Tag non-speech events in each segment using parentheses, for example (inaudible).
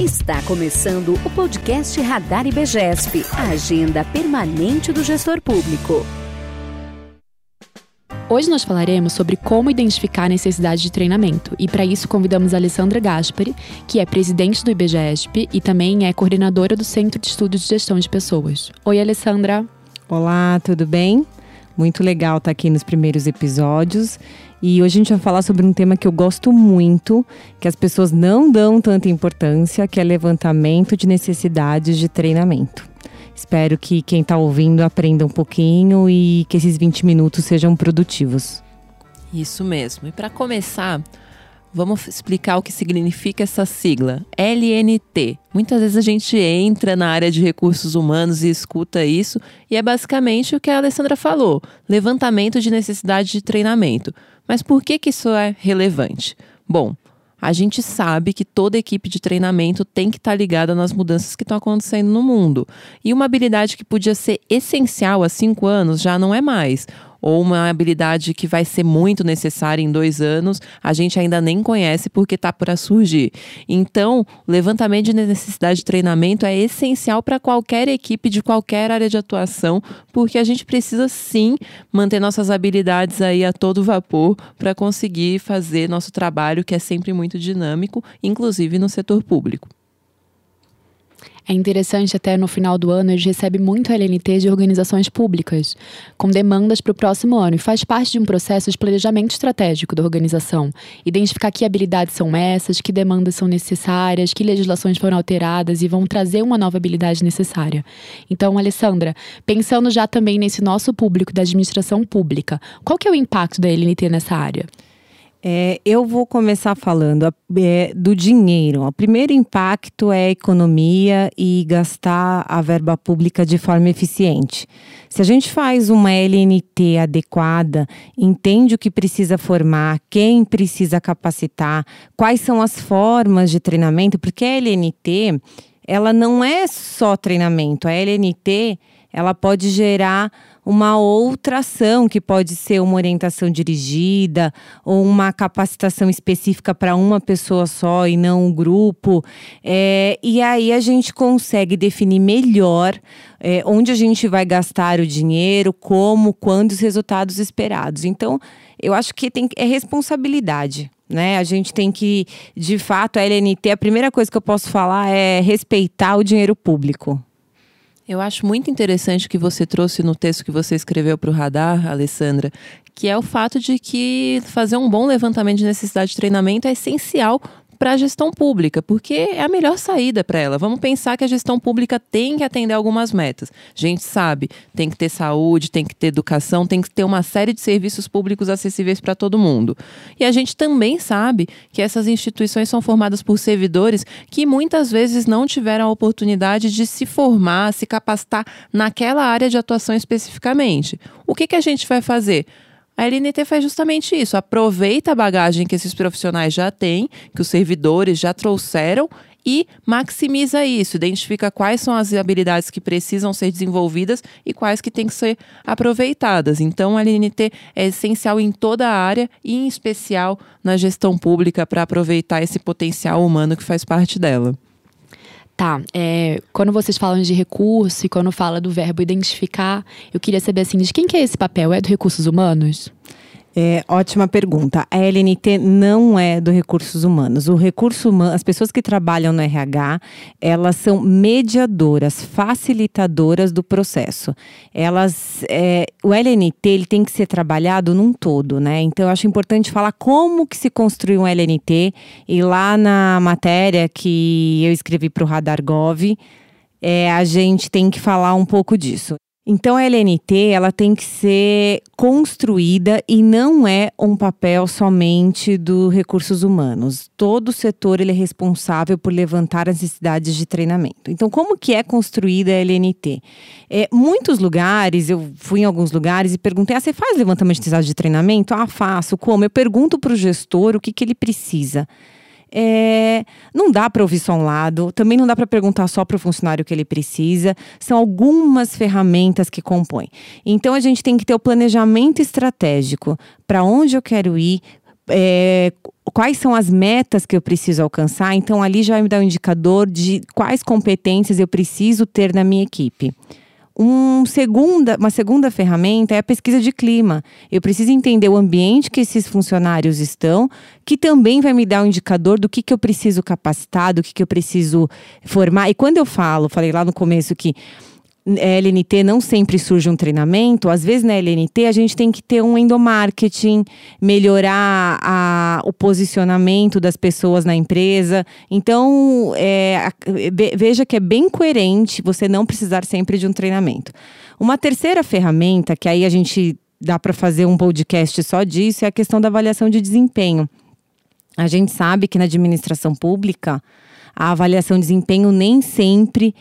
Está começando o podcast Radar IBGESP, a agenda permanente do gestor público. Hoje nós falaremos sobre como identificar a necessidade de treinamento e para isso convidamos a Alessandra Gaspari, que é presidente do IBGESP e também é coordenadora do Centro de Estudos de Gestão de Pessoas. Oi, Alessandra. Olá, tudo bem? Muito legal estar aqui nos primeiros episódios. E hoje a gente vai falar sobre um tema que eu gosto muito, que as pessoas não dão tanta importância, que é levantamento de necessidades de treinamento. Espero que quem está ouvindo aprenda um pouquinho e que esses 20 minutos sejam produtivos. Isso mesmo. E para começar, Vamos explicar o que significa essa sigla, LNT. Muitas vezes a gente entra na área de recursos humanos e escuta isso, e é basicamente o que a Alessandra falou: levantamento de necessidade de treinamento. Mas por que, que isso é relevante? Bom, a gente sabe que toda equipe de treinamento tem que estar tá ligada nas mudanças que estão acontecendo no mundo. E uma habilidade que podia ser essencial há cinco anos já não é mais ou uma habilidade que vai ser muito necessária em dois anos, a gente ainda nem conhece porque está para surgir. Então, o levantamento de necessidade de treinamento é essencial para qualquer equipe de qualquer área de atuação, porque a gente precisa sim manter nossas habilidades aí a todo vapor para conseguir fazer nosso trabalho, que é sempre muito dinâmico, inclusive no setor público. É interessante até no final do ano a gente recebe muito LNT de organizações públicas, com demandas para o próximo ano, e faz parte de um processo de planejamento estratégico da organização. Identificar que habilidades são essas, que demandas são necessárias, que legislações foram alteradas e vão trazer uma nova habilidade necessária. Então, Alessandra, pensando já também nesse nosso público da administração pública, qual que é o impacto da LNT nessa área? É, eu vou começar falando é, do dinheiro. O primeiro impacto é economia e gastar a verba pública de forma eficiente. Se a gente faz uma LNT adequada, entende o que precisa formar, quem precisa capacitar, quais são as formas de treinamento, porque a LNT ela não é só treinamento. A LNT ela pode gerar uma outra ação, que pode ser uma orientação dirigida ou uma capacitação específica para uma pessoa só e não um grupo. É, e aí a gente consegue definir melhor é, onde a gente vai gastar o dinheiro, como, quando os resultados esperados. Então, eu acho que tem, é responsabilidade. Né? A gente tem que, de fato, a LNT, a primeira coisa que eu posso falar é respeitar o dinheiro público. Eu acho muito interessante o que você trouxe no texto que você escreveu para o Radar, Alessandra, que é o fato de que fazer um bom levantamento de necessidade de treinamento é essencial para a gestão pública, porque é a melhor saída para ela. Vamos pensar que a gestão pública tem que atender algumas metas. A gente sabe, tem que ter saúde, tem que ter educação, tem que ter uma série de serviços públicos acessíveis para todo mundo. E a gente também sabe que essas instituições são formadas por servidores que muitas vezes não tiveram a oportunidade de se formar, se capacitar naquela área de atuação especificamente. O que, que a gente vai fazer? A LNT faz justamente isso, aproveita a bagagem que esses profissionais já têm, que os servidores já trouxeram e maximiza isso, identifica quais são as habilidades que precisam ser desenvolvidas e quais que têm que ser aproveitadas. Então, a LNT é essencial em toda a área e, em especial, na gestão pública para aproveitar esse potencial humano que faz parte dela. Tá, é, quando vocês falam de recurso e quando fala do verbo identificar, eu queria saber assim, de quem que é esse papel? É do Recursos Humanos? É, ótima pergunta. A LNT não é do recursos humanos. O recurso humano, as pessoas que trabalham no RH, elas são mediadoras, facilitadoras do processo. Elas, é, o LNT ele tem que ser trabalhado num todo, né? Então eu acho importante falar como que se construi um LNT e lá na matéria que eu escrevi para o Radar Gov, é, a gente tem que falar um pouco disso. Então a LNT ela tem que ser construída e não é um papel somente do recursos humanos. Todo setor ele é responsável por levantar as necessidades de treinamento. Então como que é construída a LNT? É, muitos lugares, eu fui em alguns lugares e perguntei: ah, você faz levantamento de necessidade de treinamento? Ah, faço. Como? Eu pergunto para o gestor o que, que ele precisa. É, não dá para ouvir só um lado, também não dá para perguntar só para o funcionário o que ele precisa. São algumas ferramentas que compõem. Então a gente tem que ter o planejamento estratégico para onde eu quero ir, é, quais são as metas que eu preciso alcançar. Então, ali já vai me dar um indicador de quais competências eu preciso ter na minha equipe. Um segunda, uma segunda ferramenta é a pesquisa de clima. Eu preciso entender o ambiente que esses funcionários estão, que também vai me dar um indicador do que, que eu preciso capacitar, do que, que eu preciso formar. E quando eu falo, falei lá no começo que LNT não sempre surge um treinamento, às vezes na LNT a gente tem que ter um endomarketing, melhorar a, o posicionamento das pessoas na empresa. Então, é, veja que é bem coerente você não precisar sempre de um treinamento. Uma terceira ferramenta, que aí a gente dá para fazer um podcast só disso, é a questão da avaliação de desempenho. A gente sabe que na administração pública, a avaliação de desempenho nem sempre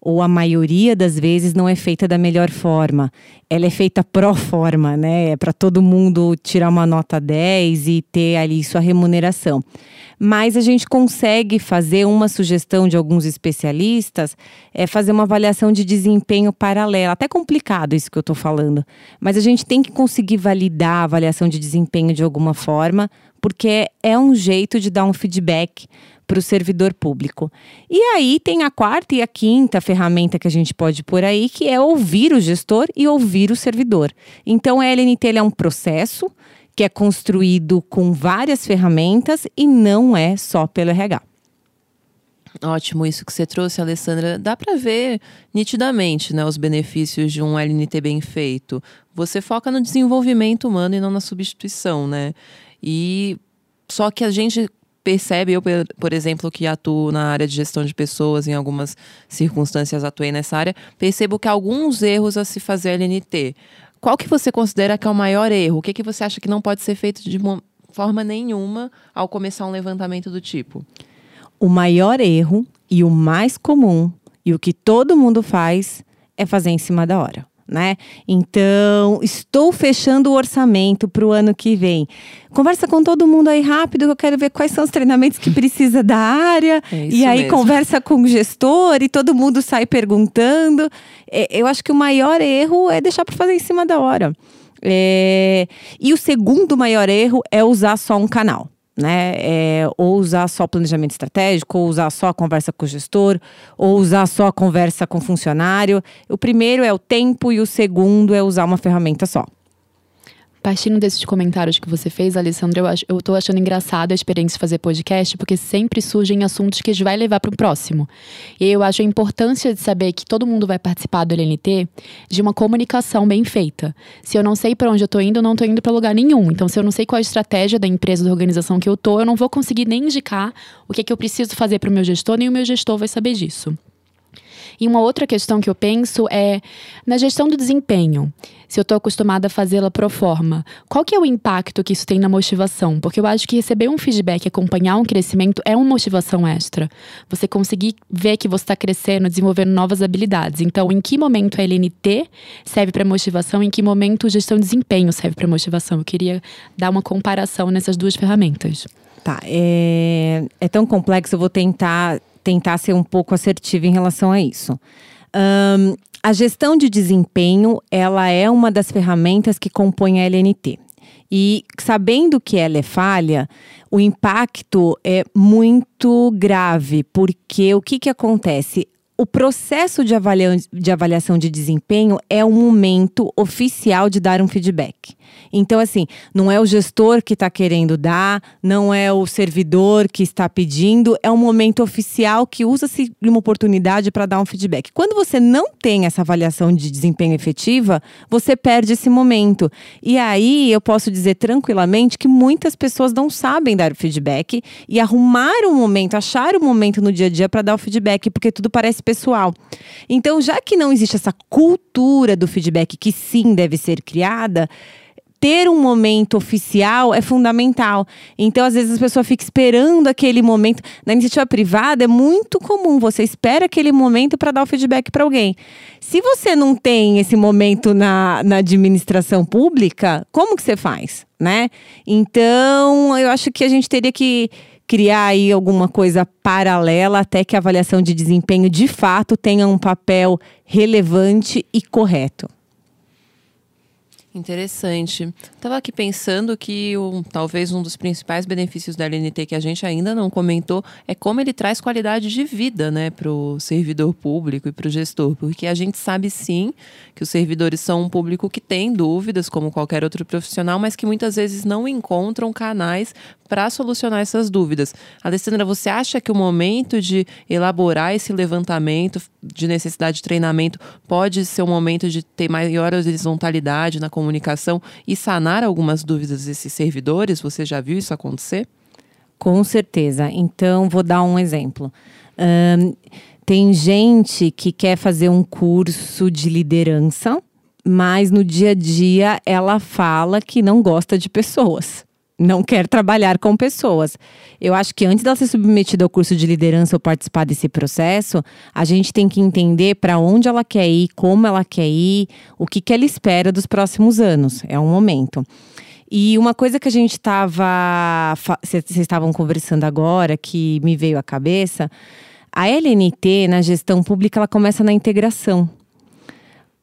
ou a maioria das vezes não é feita da melhor forma. Ela é feita pró forma, né? É para todo mundo tirar uma nota 10 e ter ali sua remuneração. Mas a gente consegue fazer uma sugestão de alguns especialistas, é fazer uma avaliação de desempenho paralela. Até complicado isso que eu estou falando, mas a gente tem que conseguir validar a avaliação de desempenho de alguma forma, porque é um jeito de dar um feedback para o servidor público. E aí tem a quarta e a quinta ferramenta que a gente pode pôr aí, que é ouvir o gestor e ouvir o servidor. Então, a LNT é um processo que é construído com várias ferramentas e não é só pelo RH. Ótimo isso que você trouxe, Alessandra. Dá para ver nitidamente né, os benefícios de um LNT bem feito. Você foca no desenvolvimento humano e não na substituição, né? E só que a gente percebe, eu, por exemplo, que atuo na área de gestão de pessoas, em algumas circunstâncias atuei nessa área, percebo que há alguns erros a se fazer LNT. Qual que você considera que é o maior erro? O que, que você acha que não pode ser feito de forma nenhuma ao começar um levantamento do tipo? O maior erro e o mais comum e o que todo mundo faz é fazer em cima da hora né? Então, estou fechando o orçamento para o ano que vem. Conversa com todo mundo aí rápido, eu quero ver quais são os treinamentos que precisa da área. (laughs) É e aí mesmo. conversa com o gestor e todo mundo sai perguntando. É, eu acho que o maior erro é deixar para fazer em cima da hora. É... E o segundo maior erro é usar só um canal né? É, ou usar só planejamento estratégico, ou usar só a conversa com o gestor, ou usar só a conversa com o funcionário. O primeiro é o tempo e o segundo é usar uma ferramenta só. Partindo desses comentários que você fez, Alessandra, eu, eu tô achando engraçado a experiência de fazer podcast, porque sempre surgem assuntos que a gente vai levar para o próximo. E eu acho a importância de saber que todo mundo vai participar do LNT de uma comunicação bem feita. Se eu não sei para onde eu tô indo, eu não tô indo para lugar nenhum. Então, se eu não sei qual a estratégia da empresa, da organização que eu tô, eu não vou conseguir nem indicar o que, é que eu preciso fazer para o meu gestor, nem o meu gestor vai saber disso. E uma outra questão que eu penso é na gestão do desempenho. Se eu estou acostumada a fazê-la pro forma, qual que é o impacto que isso tem na motivação? Porque eu acho que receber um feedback, acompanhar um crescimento é uma motivação extra. Você conseguir ver que você está crescendo, desenvolvendo novas habilidades. Então, em que momento a LNT serve para motivação? Em que momento a gestão de desempenho serve para motivação? Eu queria dar uma comparação nessas duas ferramentas. Tá, é, é tão complexo, eu vou tentar tentar ser um pouco assertiva em relação a isso. Um, a gestão de desempenho, ela é uma das ferramentas que compõe a LNT. E sabendo que ela é falha, o impacto é muito grave, porque o que, que acontece? O processo de, avalia de avaliação de desempenho é o momento oficial de dar um feedback. Então, assim, não é o gestor que está querendo dar, não é o servidor que está pedindo, é um momento oficial que usa-se uma oportunidade para dar um feedback. Quando você não tem essa avaliação de desempenho efetiva, você perde esse momento. E aí eu posso dizer tranquilamente que muitas pessoas não sabem dar o feedback e arrumar um momento, achar um momento no dia a dia para dar o feedback, porque tudo parece pessoal. Então, já que não existe essa cultura do feedback que sim deve ser criada, ter um momento oficial é fundamental. Então, às vezes, a pessoa fica esperando aquele momento. Na iniciativa privada, é muito comum. Você espera aquele momento para dar o feedback para alguém. Se você não tem esse momento na, na administração pública, como que você faz? Né? Então, eu acho que a gente teria que criar aí alguma coisa paralela até que a avaliação de desempenho de fato tenha um papel relevante e correto. Interessante. Estava aqui pensando que o, talvez um dos principais benefícios da LNT que a gente ainda não comentou é como ele traz qualidade de vida né, para o servidor público e para o gestor. Porque a gente sabe sim que os servidores são um público que tem dúvidas, como qualquer outro profissional, mas que muitas vezes não encontram canais para solucionar essas dúvidas. Alessandra, você acha que o momento de elaborar esse levantamento de necessidade de treinamento pode ser um momento de ter maior horizontalidade na comunicação e sanar algumas dúvidas desses servidores? Você já viu isso acontecer? Com certeza. Então, vou dar um exemplo. Um, tem gente que quer fazer um curso de liderança, mas no dia a dia ela fala que não gosta de pessoas não quer trabalhar com pessoas. Eu acho que antes dela ser submetida ao curso de liderança ou participar desse processo, a gente tem que entender para onde ela quer ir, como ela quer ir, o que, que ela espera dos próximos anos. É um momento. E uma coisa que a gente estava. Vocês estavam conversando agora, que me veio à cabeça. A LNT, na gestão pública, ela começa na integração.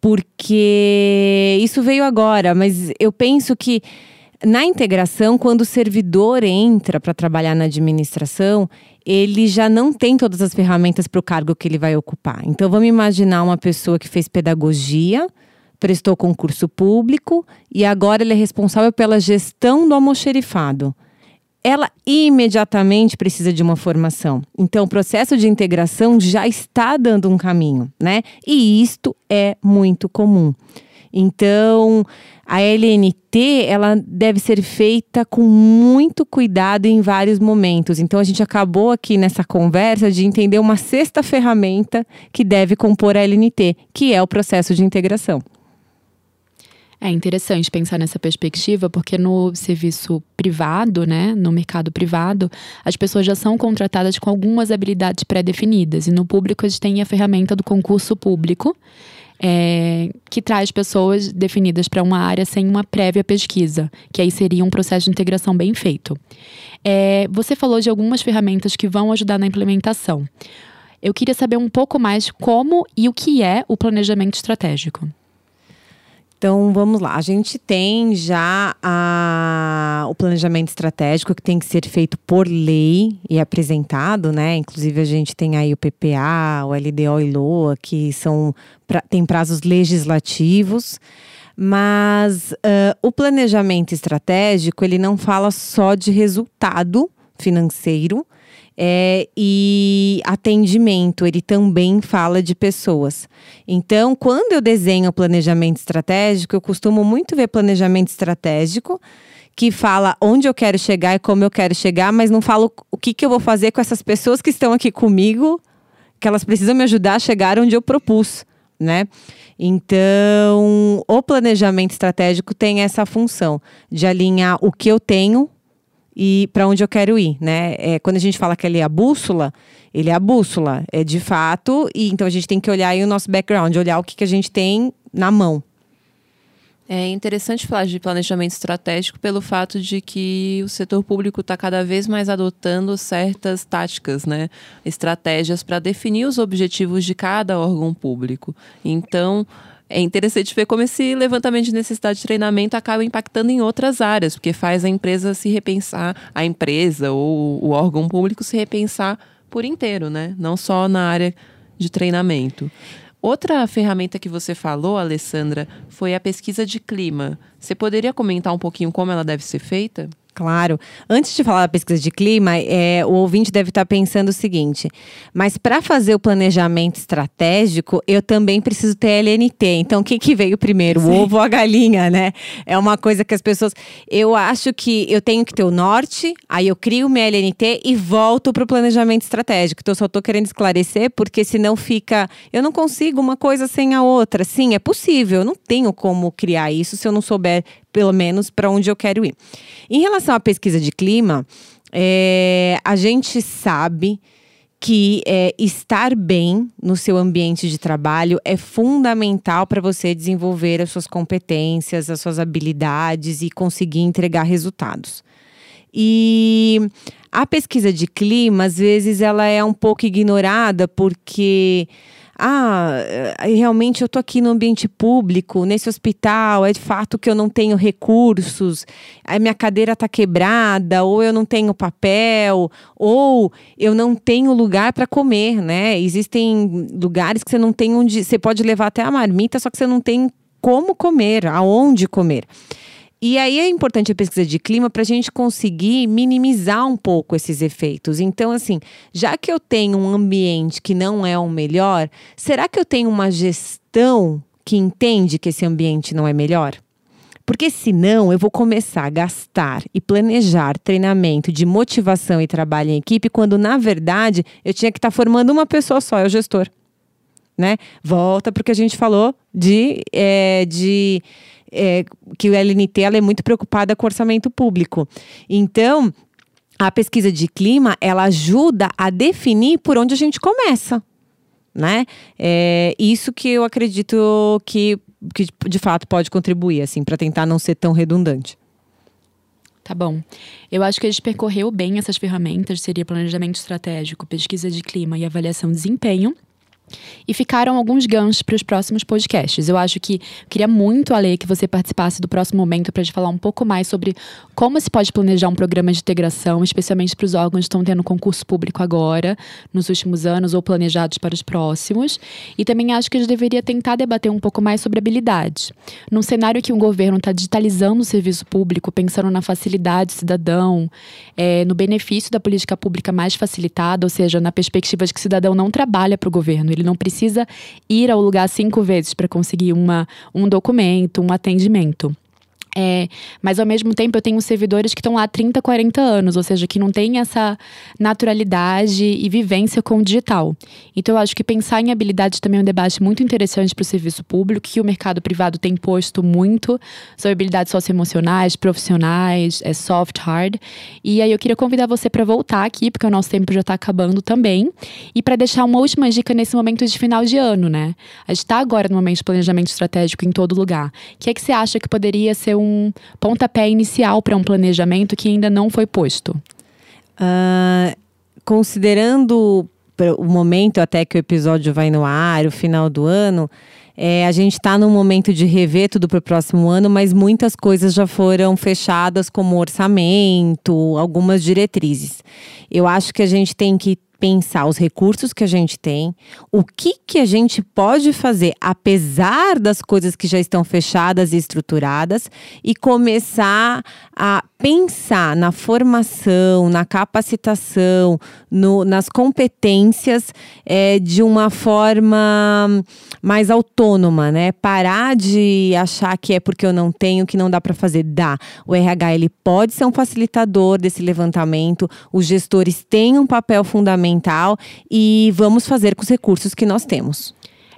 Porque isso veio agora, mas eu penso que na integração, quando o servidor entra para trabalhar na administração, ele já não tem todas as ferramentas para o cargo que ele vai ocupar. Então, vamos imaginar uma pessoa que fez pedagogia, prestou concurso público e agora ele é responsável pela gestão do almoxerifado. Ela imediatamente precisa de uma formação. Então, o processo de integração já está dando um caminho, né? E isto é muito comum. Então, a LNT ela deve ser feita com muito cuidado em vários momentos. Então, a gente acabou aqui nessa conversa de entender uma sexta ferramenta que deve compor a LNT, que é o processo de integração. É interessante pensar nessa perspectiva, porque no serviço privado, né, no mercado privado, as pessoas já são contratadas com algumas habilidades pré-definidas, e no público a gente tem a ferramenta do concurso público, é, que traz pessoas definidas para uma área sem uma prévia pesquisa, que aí seria um processo de integração bem feito. É, você falou de algumas ferramentas que vão ajudar na implementação. Eu queria saber um pouco mais como e o que é o planejamento estratégico. Então vamos lá, a gente tem já a, o planejamento estratégico que tem que ser feito por lei e apresentado, né? Inclusive a gente tem aí o PPA, o LDO e LOA, que são pra, tem prazos legislativos. Mas uh, o planejamento estratégico ele não fala só de resultado financeiro, é, e atendimento, ele também fala de pessoas. Então, quando eu desenho planejamento estratégico, eu costumo muito ver planejamento estratégico que fala onde eu quero chegar e como eu quero chegar, mas não falo o que, que eu vou fazer com essas pessoas que estão aqui comigo, que elas precisam me ajudar a chegar onde eu propus, né? Então, o planejamento estratégico tem essa função de alinhar o que eu tenho e para onde eu quero ir, né? É, quando a gente fala que ele é a bússola, ele é a bússola, é de fato, e então a gente tem que olhar o nosso background, olhar o que, que a gente tem na mão. É interessante falar de planejamento estratégico pelo fato de que o setor público está cada vez mais adotando certas táticas, né? estratégias para definir os objetivos de cada órgão público. Então, é interessante ver como esse levantamento de necessidade de treinamento acaba impactando em outras áreas, porque faz a empresa se repensar, a empresa ou o órgão público se repensar por inteiro, né? Não só na área de treinamento. Outra ferramenta que você falou, Alessandra, foi a pesquisa de clima. Você poderia comentar um pouquinho como ela deve ser feita? Claro. Antes de falar da pesquisa de clima, é, o ouvinte deve estar pensando o seguinte: mas para fazer o planejamento estratégico, eu também preciso ter LNT. Então, o que, que veio primeiro, Sim. o ovo ou a galinha, né? É uma coisa que as pessoas. Eu acho que eu tenho que ter o norte, aí eu crio minha LNT e volto para o planejamento estratégico. Então, eu só estou querendo esclarecer, porque senão fica. Eu não consigo uma coisa sem a outra. Sim, é possível. Eu não tenho como criar isso se eu não souber pelo menos para onde eu quero ir. Em relação à pesquisa de clima, é, a gente sabe que é, estar bem no seu ambiente de trabalho é fundamental para você desenvolver as suas competências, as suas habilidades e conseguir entregar resultados. E a pesquisa de clima, às vezes, ela é um pouco ignorada porque ah, eh, realmente eu tô aqui no ambiente público, nesse hospital, é de fato que eu não tenho recursos, a minha cadeira tá quebrada, ou eu não tenho papel, ou eu não tenho lugar para comer, né? Existem lugares que você não tem onde, você pode levar até a marmita, só que você não tem como comer, aonde comer. E aí é importante a pesquisa de clima para a gente conseguir minimizar um pouco esses efeitos. Então, assim, já que eu tenho um ambiente que não é o melhor, será que eu tenho uma gestão que entende que esse ambiente não é melhor? Porque senão eu vou começar a gastar e planejar treinamento de motivação e trabalho em equipe, quando na verdade eu tinha que estar tá formando uma pessoa só, é o gestor. Né? Volta porque a gente falou de, é, de é, que o LNT ela é muito preocupada com orçamento público. Então, a pesquisa de clima ela ajuda a definir por onde a gente começa. Né? É isso que eu acredito que, que de fato pode contribuir, assim, para tentar não ser tão redundante. Tá bom. Eu acho que a gente percorreu bem essas ferramentas, seria planejamento estratégico, pesquisa de clima e avaliação de desempenho. E ficaram alguns ganchos para os próximos podcasts. Eu acho que queria muito, Ale, que você participasse do próximo momento para a gente falar um pouco mais sobre como se pode planejar um programa de integração, especialmente para os órgãos que estão tendo concurso público agora, nos últimos anos, ou planejados para os próximos. E também acho que a gente deveria tentar debater um pouco mais sobre habilidades. Num cenário que o governo está digitalizando o serviço público, pensando na facilidade cidadão, é, no benefício da política pública mais facilitada, ou seja, na perspectiva de que o cidadão não trabalha para o governo, ele não precisa ir ao lugar cinco vezes para conseguir uma, um documento, um atendimento. É, mas ao mesmo tempo eu tenho servidores que estão lá há 30, 40 anos, ou seja, que não tem essa naturalidade e vivência com o digital. Então eu acho que pensar em habilidade também é um debate muito interessante para o serviço público, que o mercado privado tem posto muito sobre habilidades socioemocionais, profissionais, é soft, hard. E aí eu queria convidar você para voltar aqui, porque o nosso tempo já está acabando também, e para deixar uma última dica nesse momento de final de ano, né? A gente está agora no momento de planejamento estratégico em todo lugar. O que é que você acha que poderia ser um pontapé inicial para um planejamento que ainda não foi posto? Uh, considerando o momento até que o episódio vai no ar, o final do ano, é, a gente está num momento de rever tudo para o próximo ano, mas muitas coisas já foram fechadas, como orçamento, algumas diretrizes. Eu acho que a gente tem que pensar os recursos que a gente tem, o que que a gente pode fazer apesar das coisas que já estão fechadas e estruturadas e começar a pensar na formação, na capacitação, no, nas competências é, de uma forma mais autônoma, né? Parar de achar que é porque eu não tenho que não dá para fazer. Dá. O RH ele pode ser um facilitador desse levantamento. Os gestores têm um papel fundamental e vamos fazer com os recursos que nós temos.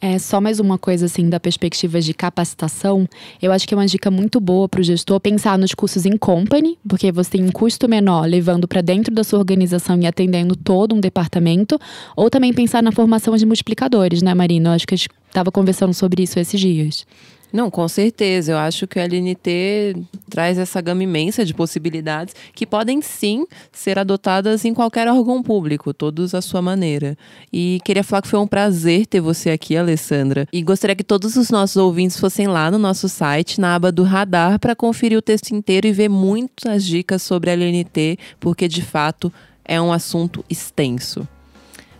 É só mais uma coisa assim da perspectiva de capacitação. Eu acho que é uma dica muito boa para o gestor pensar nos cursos em company, porque você tem um custo menor levando para dentro da sua organização e atendendo todo um departamento, ou também pensar na formação de multiplicadores, né, Marina? Eu acho que a gente estava conversando sobre isso esses dias. Não, com certeza. Eu acho que o LNT traz essa gama imensa de possibilidades que podem sim ser adotadas em qualquer órgão público, todos à sua maneira. E queria falar que foi um prazer ter você aqui, Alessandra. E gostaria que todos os nossos ouvintes fossem lá no nosso site, na aba do radar, para conferir o texto inteiro e ver muitas dicas sobre a LNT, porque de fato é um assunto extenso.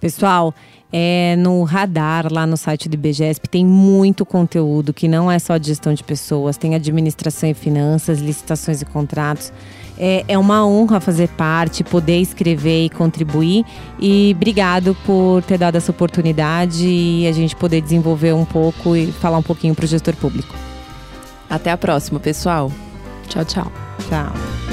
Pessoal, é, no radar, lá no site do IBGESP, tem muito conteúdo que não é só de gestão de pessoas, tem administração e finanças, licitações e contratos. É, é uma honra fazer parte, poder escrever e contribuir. E obrigado por ter dado essa oportunidade e a gente poder desenvolver um pouco e falar um pouquinho para o gestor público. Até a próxima, pessoal. Tchau, tchau. Tchau.